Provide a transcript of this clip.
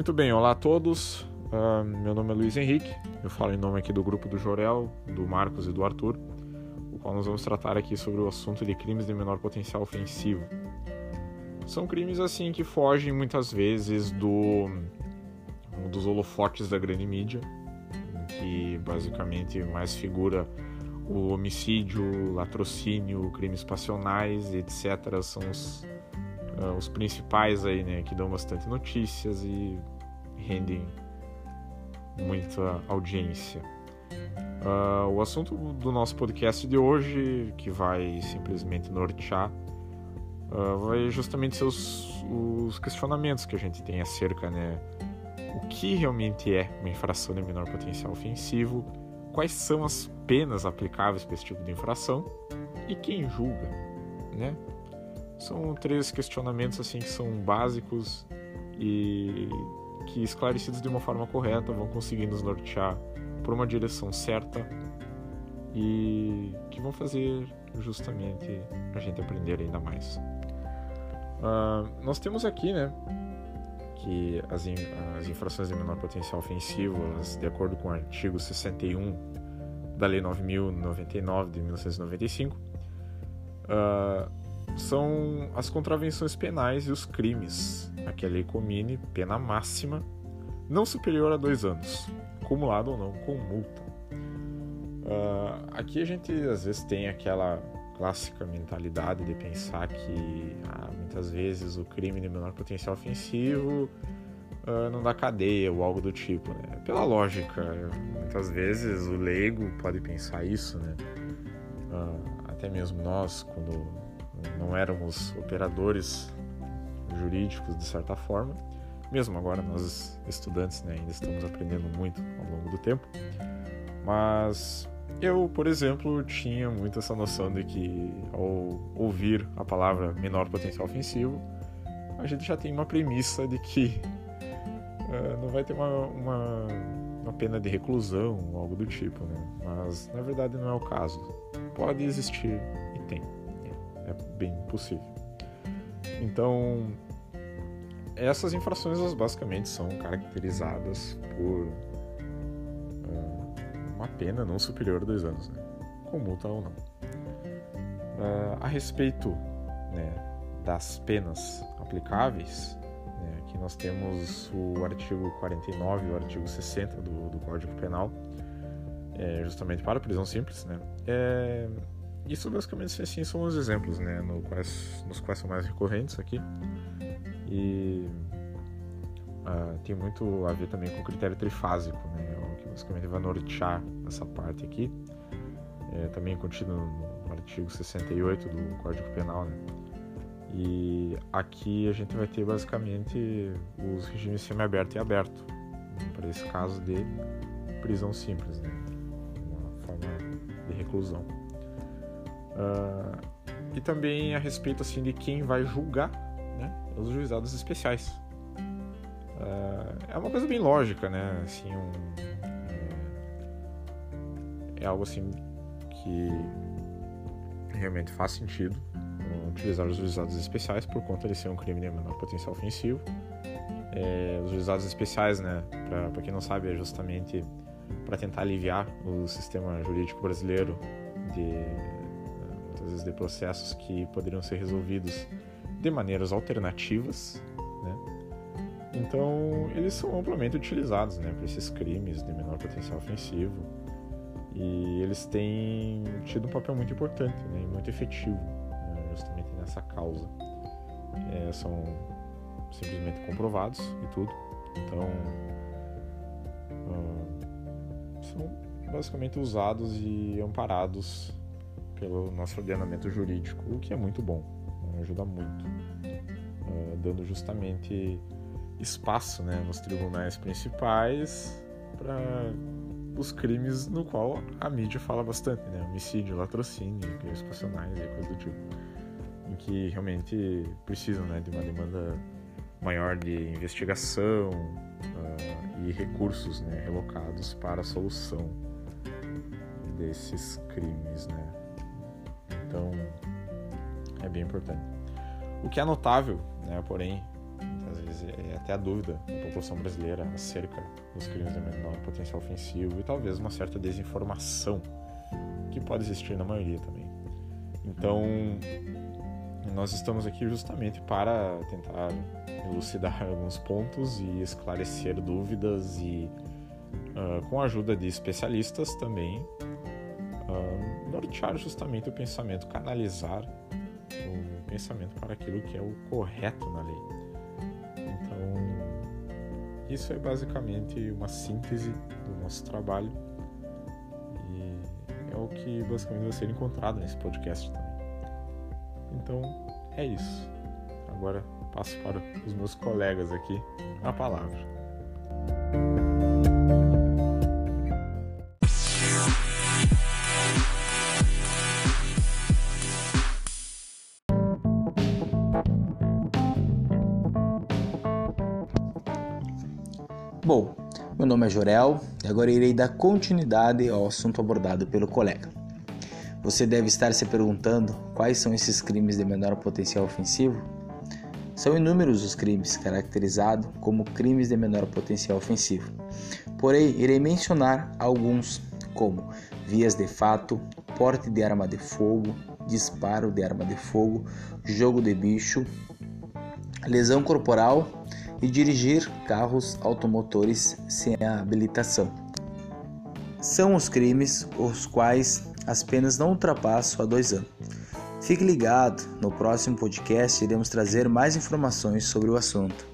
Muito bem, olá a todos. Uh, meu nome é Luiz Henrique. Eu falo em nome aqui do grupo do Jorel, do Marcos e do Arthur, o qual nós vamos tratar aqui sobre o assunto de crimes de menor potencial ofensivo. São crimes assim que fogem muitas vezes do dos holofotes da grande mídia, que basicamente mais figura o homicídio, latrocínio, crimes passionais, etc. são os, uh, os principais aí, né, que dão bastante notícias e rendem muita audiência. Uh, o assunto do nosso podcast de hoje, que vai simplesmente nortear, uh, vai justamente ser os, os, questionamentos que a gente tem acerca, né? O que realmente é uma infração de menor potencial ofensivo, quais são as penas aplicáveis para esse tipo de infração e quem julga, né? São três questionamentos assim que são básicos e que esclarecidos de uma forma correta vão conseguir nos nortear por uma direção certa e que vão fazer justamente a gente aprender ainda mais. Uh, nós temos aqui, né, que as, in, as infrações de menor potencial ofensivo, elas, de acordo com o artigo 61 da Lei 9.099 de 1995, uh, são as contravenções penais e os crimes a que a lei comine pena máxima não superior a dois anos, acumulado ou não, com multa. Uh, aqui a gente às vezes tem aquela clássica mentalidade de pensar que ah, muitas vezes o crime de menor potencial ofensivo uh, não dá cadeia ou algo do tipo. Né? Pela lógica, muitas vezes o leigo pode pensar isso, né? Uh, até mesmo nós, quando não éramos operadores jurídicos de certa forma. Mesmo agora nós estudantes né, ainda estamos aprendendo muito ao longo do tempo. Mas eu, por exemplo, tinha muito essa noção de que ao ouvir a palavra menor potencial ofensivo, a gente já tem uma premissa de que uh, não vai ter uma, uma, uma, pena de reclusão ou algo do tipo, né? Mas na verdade não é o caso. Pode existir e tem. É bem possível. Então, essas infrações elas basicamente são caracterizadas por uh, uma pena não superior a dois anos, né? com multa ou não. Uh, a respeito né, das penas aplicáveis, né, aqui nós temos o artigo 49 e o artigo 60 do, do Código Penal, é, justamente para a prisão simples. Né? É, isso basicamente assim, são os exemplos né, no quais, nos quais são mais recorrentes aqui. E uh, tem muito a ver também com o critério trifásico, né, que basicamente vai nortear essa parte aqui. É, também contido no artigo 68 do Código Penal. Né? E aqui a gente vai ter basicamente os regimes semiaberto e aberto, para esse caso de prisão simples, né? uma forma de reclusão. Uh, e também a respeito assim de quem vai julgar né, os juizados especiais. Uh, é uma coisa bem lógica, né? Assim, um, é, algo assim que realmente faz sentido utilizar os juizados especiais por conta de ser um crime de menor potencial ofensivo. É, os juizados especiais, né, para quem não sabe, é justamente para tentar aliviar o sistema jurídico brasileiro de muitas vezes de processos que poderiam ser resolvidos de maneiras alternativas, né? Então, eles são amplamente utilizados, né, para esses crimes de menor potencial ofensivo. E eles têm tido um papel muito importante, né, muito efetivo, né, justamente nessa causa. É, são simplesmente comprovados e tudo. Então, uh, são basicamente usados e amparados pelo nosso ordenamento jurídico, o que é muito bom, né? ajuda muito, uh, dando justamente espaço né, nos tribunais principais para os crimes no qual a mídia fala bastante, né? Homicídio, latrocínio, crimes passionais e coisas do tipo. Em que realmente precisam né, de uma demanda maior de investigação uh, e recursos né, relocados para a solução desses crimes, né? Então, é bem importante. O que é notável, né, porém, Muitas vezes é até a dúvida da população brasileira acerca dos crimes de menor potencial ofensivo e talvez uma certa desinformação que pode existir na maioria também. Então, nós estamos aqui justamente para tentar elucidar alguns pontos e esclarecer dúvidas e, uh, com a ajuda de especialistas também, nortear justamente o pensamento, canalizar o pensamento para aquilo que é o correto na lei. Então, isso é basicamente uma síntese do nosso trabalho e é o que basicamente vai ser encontrado nesse podcast também. Então, é isso. Agora passo para os meus colegas aqui a palavra. Bom, meu nome é Jorel e agora irei dar continuidade ao assunto abordado pelo colega. Você deve estar se perguntando quais são esses crimes de menor potencial ofensivo? São inúmeros os crimes caracterizados como crimes de menor potencial ofensivo. Porém, irei mencionar alguns, como vias de fato, porte de arma de fogo, disparo de arma de fogo, jogo de bicho, lesão corporal e dirigir carros automotores sem habilitação. São os crimes os quais as penas não ultrapassam a dois anos. Fique ligado, no próximo podcast iremos trazer mais informações sobre o assunto.